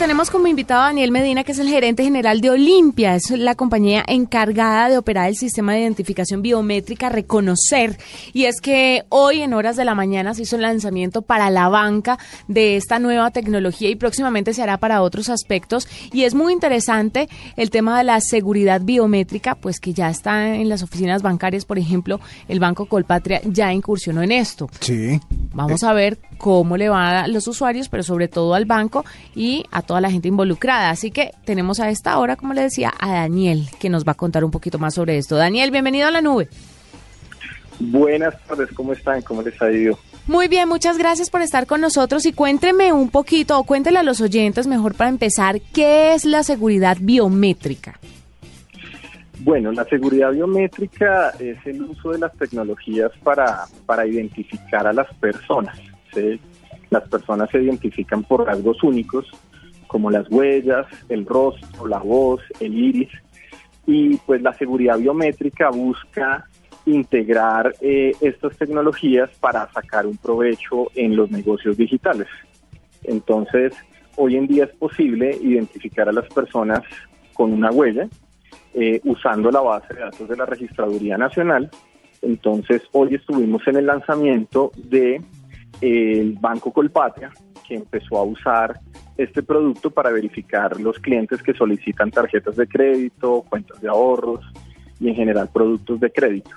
Tenemos como invitado a Daniel Medina, que es el gerente general de Olimpia, es la compañía encargada de operar el sistema de identificación biométrica Reconocer. Y es que hoy en horas de la mañana se hizo el lanzamiento para la banca de esta nueva tecnología y próximamente se hará para otros aspectos. Y es muy interesante el tema de la seguridad biométrica, pues que ya está en las oficinas bancarias, por ejemplo, el Banco Colpatria ya incursionó en esto. Sí. Vamos a ver cómo le va a los usuarios, pero sobre todo al banco y a toda la gente involucrada. Así que tenemos a esta hora, como le decía, a Daniel, que nos va a contar un poquito más sobre esto. Daniel, bienvenido a la nube. Buenas tardes, ¿cómo están? ¿Cómo les ha ido? Muy bien, muchas gracias por estar con nosotros y cuénteme un poquito, o cuéntele a los oyentes mejor para empezar, ¿qué es la seguridad biométrica? Bueno, la seguridad biométrica es el uso de las tecnologías para, para identificar a las personas. Las personas se identifican por rasgos únicos como las huellas, el rostro, la voz, el iris. Y pues la seguridad biométrica busca integrar eh, estas tecnologías para sacar un provecho en los negocios digitales. Entonces, hoy en día es posible identificar a las personas con una huella eh, usando la base de datos de la Registraduría Nacional. Entonces, hoy estuvimos en el lanzamiento de el Banco Colpatria, que empezó a usar este producto para verificar los clientes que solicitan tarjetas de crédito, cuentas de ahorros y en general productos de crédito.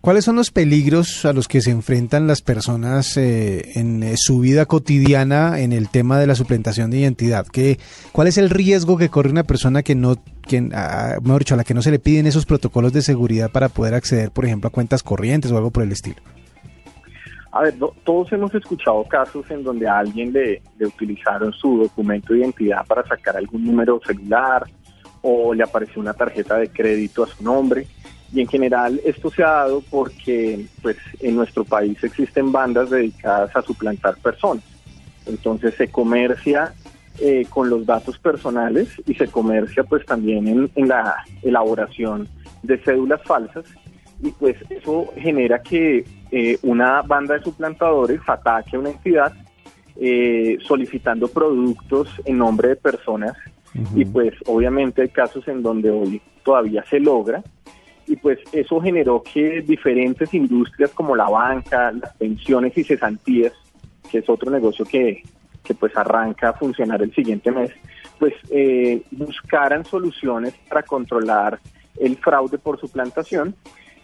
¿Cuáles son los peligros a los que se enfrentan las personas eh, en su vida cotidiana en el tema de la suplantación de identidad? ¿Qué, ¿Cuál es el riesgo que corre una persona que no, que, ah, mejor dicho, a la que no se le piden esos protocolos de seguridad para poder acceder, por ejemplo, a cuentas corrientes o algo por el estilo? A ver, todos hemos escuchado casos en donde a alguien le, utilizaron su documento de identidad para sacar algún número celular o le apareció una tarjeta de crédito a su nombre. Y en general esto se ha dado porque pues, en nuestro país existen bandas dedicadas a suplantar personas. Entonces se comercia eh, con los datos personales y se comercia pues también en la elaboración de cédulas falsas y pues eso genera que eh, una banda de suplantadores ataque a una entidad eh, solicitando productos en nombre de personas. Y pues obviamente hay casos en donde hoy todavía se logra. Y pues eso generó que diferentes industrias como la banca, las pensiones y cesantías, que es otro negocio que, que pues arranca a funcionar el siguiente mes, pues eh, buscaran soluciones para controlar el fraude por suplantación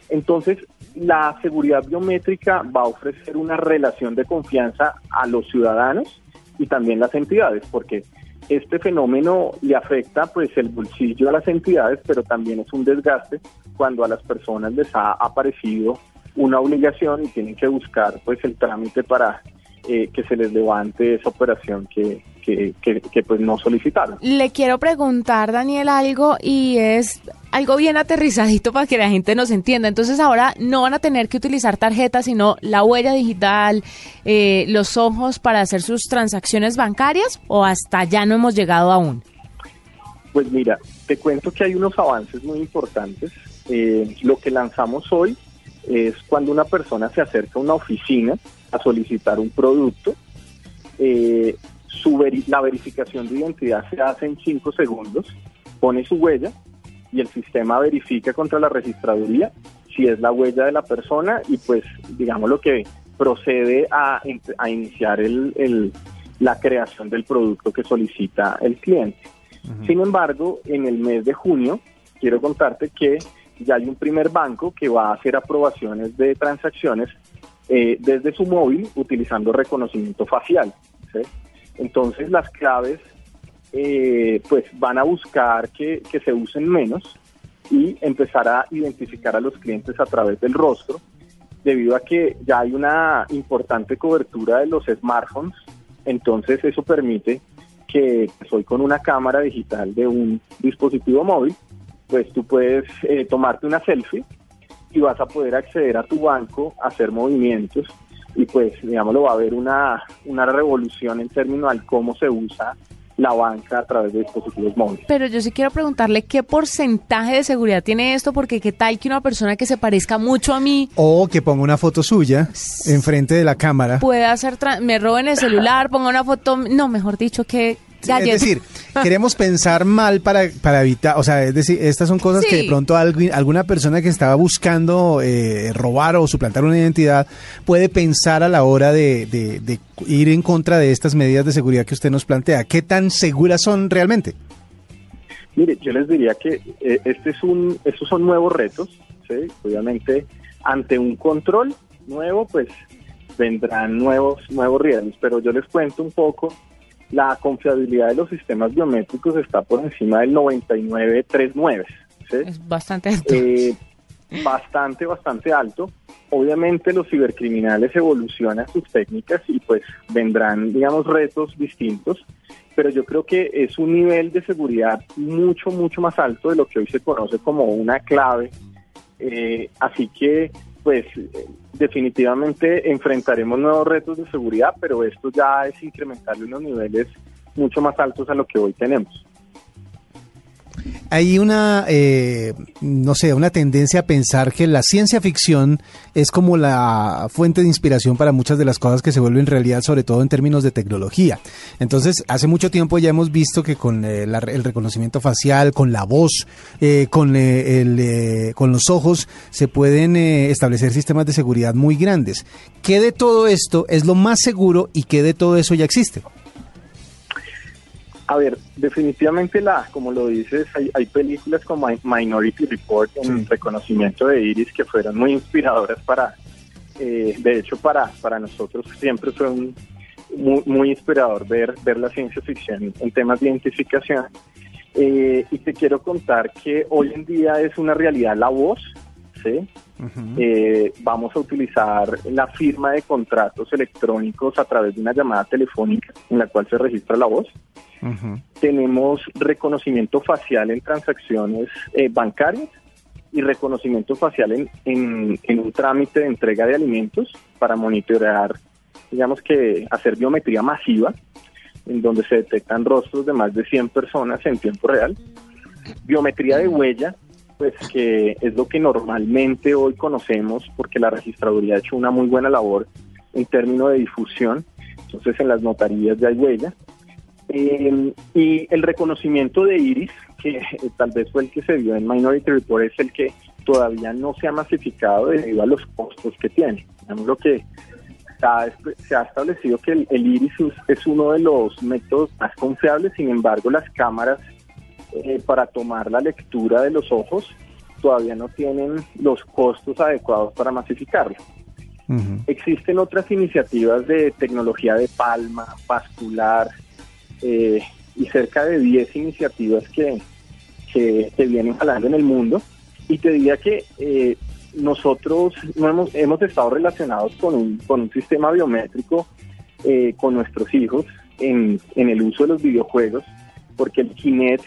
entonces, la seguridad biométrica va a ofrecer una relación de confianza a los ciudadanos y también las entidades, porque este fenómeno le afecta pues el bolsillo a las entidades, pero también es un desgaste cuando a las personas les ha aparecido una obligación y tienen que buscar pues el trámite para eh, que se les levante esa operación que, que, que, pues no solicitaron. Le quiero preguntar, Daniel, algo y es algo bien aterrizadito para que la gente nos entienda. Entonces ahora no van a tener que utilizar tarjetas, sino la huella digital, eh, los ojos para hacer sus transacciones bancarias o hasta ya no hemos llegado aún. Pues mira, te cuento que hay unos avances muy importantes. Eh, lo que lanzamos hoy es cuando una persona se acerca a una oficina a solicitar un producto, eh, la verificación de identidad se hace en 5 segundos, pone su huella y el sistema verifica contra la registraduría si es la huella de la persona y pues digamos lo que procede a, iniciar el, la creación del producto que solicita el cliente. Sin embargo, en el mes de junio, quiero contarte que ya hay un primer banco que va a hacer aprobaciones de transacciones eh, desde su móvil utilizando reconocimiento facial. Entonces las claves eh, pues van a buscar que, se usen menos y empezar a identificar a los clientes a través del rostro, debido a que ya hay una importante cobertura de los smartphones, entonces eso permite que soy con una cámara digital de un dispositivo móvil, pues tú puedes eh, tomarte una selfie y vas a poder acceder a tu banco, hacer movimientos y pues, digámoslo, va a haber una, una revolución en términos al cómo se usa la banca a través de dispositivos móviles. Pero yo sí quiero preguntarle qué porcentaje de seguridad tiene esto, porque qué tal que una persona que se parezca mucho a mí O que ponga una foto suya enfrente de la cámara. pueda hacer, tra- me roben el celular, ponga una foto, no, mejor dicho, Es decir, queremos pensar mal para, para evitar, o sea, es decir, estas son cosas que de pronto alguien- alguna persona que estaba buscando eh, robar o suplantar una identidad puede pensar a la hora de, de- de ir en contra de estas medidas de seguridad que usted nos plantea. ¿Qué tan seguras son realmente? Mire, yo les diría que eh, este es un, estos son nuevos retos, ¿sí? Obviamente, ante un control nuevo, pues vendrán nuevos, nuevos riesgos, pero yo les cuento un poco, la confiabilidad de los sistemas biométricos está por encima del 99.39, ¿sí? Es bastante alto. Eh, bastante, bastante alto. Obviamente los cibercriminales evolucionan sus técnicas y pues vendrán, digamos, retos distintos, pero yo creo que es un nivel de seguridad mucho, mucho más alto de lo que hoy se conoce como una clave. Eh, así que, pues, definitivamente enfrentaremos nuevos retos de seguridad, pero esto ya es incrementarle unos niveles mucho más altos a lo que hoy tenemos. Hay una, eh, no sé, una tendencia a pensar que la ciencia ficción es como la fuente de inspiración para muchas de las cosas que se vuelven realidad, sobre todo en términos de tecnología. Entonces, hace mucho tiempo ya hemos visto que con eh, el reconocimiento facial, con la voz, eh, con, eh, el, eh, con los ojos, se pueden establecer sistemas de seguridad muy grandes. ¿Qué de todo esto es lo más seguro y qué de todo eso ya existe? A ver, definitivamente la, como lo dices, hay, hay películas como Minority Report en reconocimiento de iris que fueron muy inspiradoras para, eh, de hecho para, para nosotros siempre fue un, muy, muy inspirador ver, ver la ciencia ficción en temas de identificación. Eh, y te quiero contar que hoy en día es una realidad la voz, ¿sí? Eh, vamos a utilizar la firma de contratos electrónicos a través de una llamada telefónica en la cual se registra la voz. Tenemos reconocimiento facial en transacciones eh, bancarias y reconocimiento facial en, en, en un trámite de entrega de alimentos para monitorear, digamos que hacer biometría masiva, en donde se detectan rostros de más de 100 personas en tiempo real. Biometría de huella, pues que es lo que normalmente hoy conocemos porque la registraduría ha hecho una muy buena labor en términos de difusión. Entonces en las notarías ya hay huella. Eh, y el reconocimiento de iris, que eh, tal vez fue el que se vio en Minority Report, es el que todavía no se ha masificado debido a los costos que tiene. Digamos lo que se ha establecido que el, el iris es- uno de los métodos más confiables, sin embargo las cámaras eh, para tomar la lectura de los ojos todavía no tienen los costos adecuados para masificarlo. Existen otras iniciativas de tecnología de palma, vascular, eh, y cerca de 10 iniciativas que, que, vienen jalando en el mundo. Y te diría que eh, nosotros no hemos, hemos estado relacionados con un, con un sistema biométrico eh, con nuestros hijos en, en el uso de los videojuegos, porque el Kinect,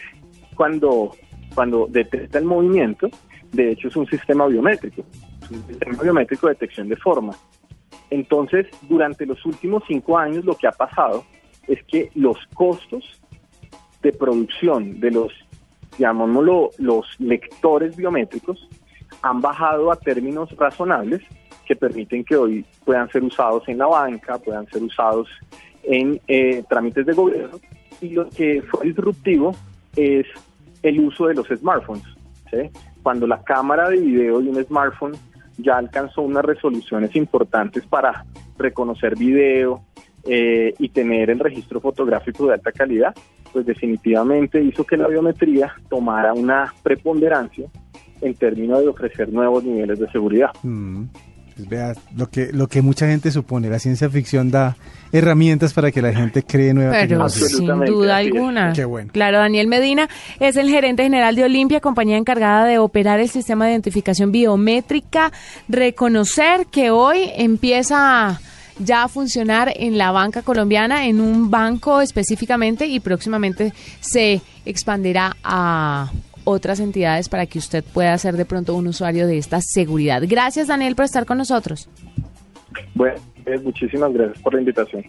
cuando, cuando detecta el movimiento, de hecho es un sistema biométrico, un sistema biométrico de detección de forma. Entonces, durante los últimos cinco años lo que ha pasado es que los costos de producción de los, llamémoslo, los lectores biométricos han bajado a términos razonables que permiten que hoy puedan ser usados en la banca, puedan ser usados en eh, trámites de gobierno. Y lo que fue disruptivo es el uso de los smartphones. ¿sí? Cuando la cámara de video de un smartphone ya alcanzó unas resoluciones importantes para reconocer video eh, y tener el registro fotográfico de alta calidad, pues definitivamente hizo que la biometría tomara una preponderancia en términos de ofrecer nuevos niveles de seguridad. Mm. Pues vea, lo que, lo que mucha gente supone, la ciencia ficción da herramientas para que la gente cree nueva Pero sin duda alguna. Qué bueno. Claro, Daniel Medina es el gerente general de Olimpia, compañía encargada de operar el sistema de identificación biométrica. Reconocer que hoy empieza ya a funcionar en la banca colombiana, en un banco específicamente y próximamente se expandirá a otras entidades para que usted pueda ser de pronto un usuario de esta seguridad. Gracias Daniel por estar con nosotros. Bueno, eh, muchísimas gracias por la invitación.